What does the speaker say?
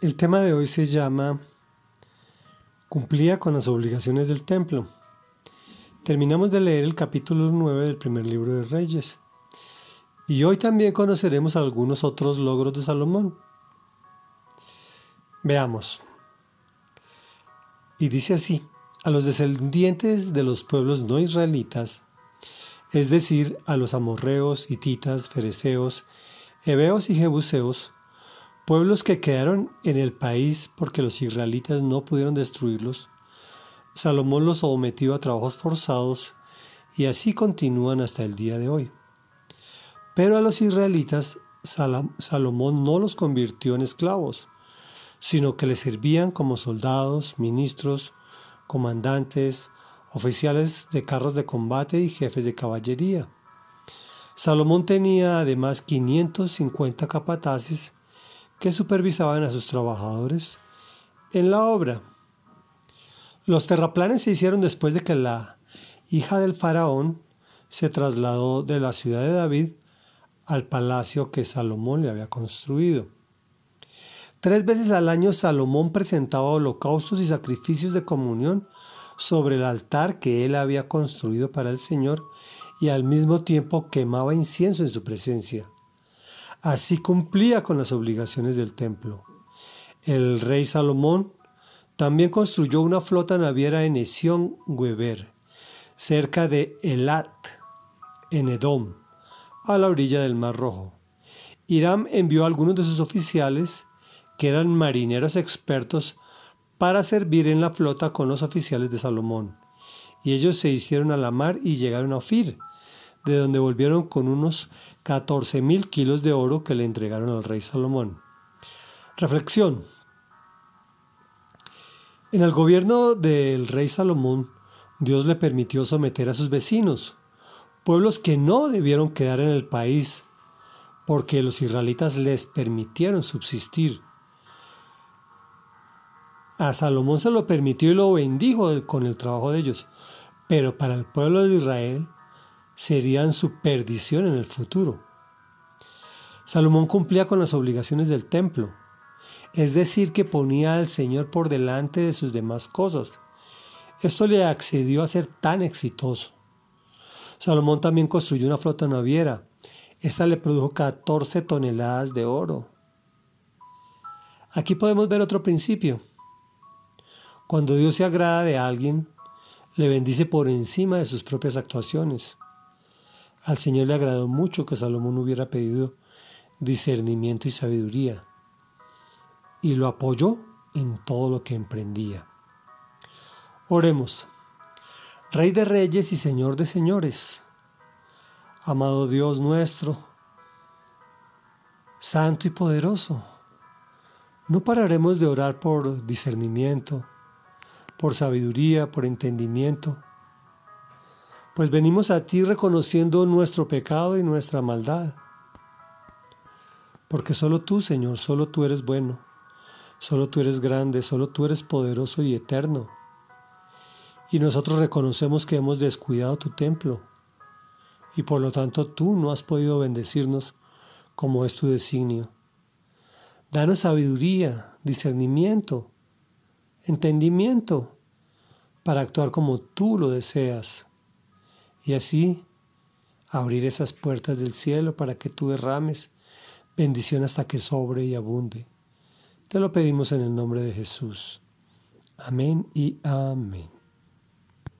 El tema de hoy se llama Cumplía con las obligaciones del templo. Terminamos de leer el capítulo 9 del primer libro de Reyes. Y hoy también conoceremos algunos otros logros de Salomón. Veamos. Y dice así, a los descendientes de los pueblos no israelitas, es decir, a los amorreos, hititas, fereceos, heveos y jebuseos, pueblos que quedaron en el país porque los israelitas no pudieron destruirlos, Salomón los sometió a trabajos forzados y así continúan hasta el día de hoy. Pero a los israelitas Salomón no los convirtió en esclavos, sino que les servían como soldados, ministros, comandantes, oficiales de carros de combate y jefes de caballería. Salomón tenía además 550 capataces que supervisaban a sus trabajadores en la obra. Los terraplanes se hicieron después de que la hija del faraón se trasladó de la ciudad de David al palacio que Salomón le había construido. Tres veces al año Salomón presentaba holocaustos y sacrificios de comunión sobre el altar que él había construido para el Señor y al mismo tiempo quemaba incienso en su presencia. Así cumplía con las obligaciones del templo. El rey Salomón también construyó una flota naviera en Esión Weber, cerca de Elat, en Edom, a la orilla del Mar Rojo. Hiram envió a algunos de sus oficiales, que eran marineros expertos, para servir en la flota con los oficiales de Salomón. Y ellos se hicieron a la mar y llegaron a Ofir, de donde volvieron con unos 14 mil kilos de oro que le entregaron al rey Salomón. Reflexión. En el gobierno del rey Salomón, Dios le permitió someter a sus vecinos, pueblos que no debieron quedar en el país, porque los israelitas les permitieron subsistir. A Salomón se lo permitió y lo bendijo con el trabajo de ellos, pero para el pueblo de Israel serían su perdición en el futuro. Salomón cumplía con las obligaciones del templo, es decir, que ponía al Señor por delante de sus demás cosas. Esto le accedió a ser tan exitoso. Salomón también construyó una flota naviera. Esta le produjo 14 toneladas de oro. Aquí podemos ver otro principio. Cuando Dios se agrada de alguien, le bendice por encima de sus propias actuaciones. Al Señor le agradó mucho que Salomón hubiera pedido discernimiento y sabiduría, y lo apoyó en todo lo que emprendía. Oremos. Rey de reyes y Señor de señores, amado Dios nuestro, santo y poderoso, no pararemos de orar por discernimiento, por sabiduría, por entendimiento, pues venimos a ti reconociendo nuestro pecado y nuestra maldad. Porque solo tú, Señor, solo tú eres bueno, solo tú eres grande, solo tú eres poderoso y eterno. Y nosotros reconocemos que hemos descuidado tu templo, y por lo tanto tú no has podido bendecirnos como es tu designio. Danos sabiduría, discernimiento, entendimiento, para actuar como tú lo deseas y así abrir esas puertas del cielo para que tú derrames bendición hasta que sobre y abunde. Te lo pedimos en el nombre de Jesús. Amén y amén.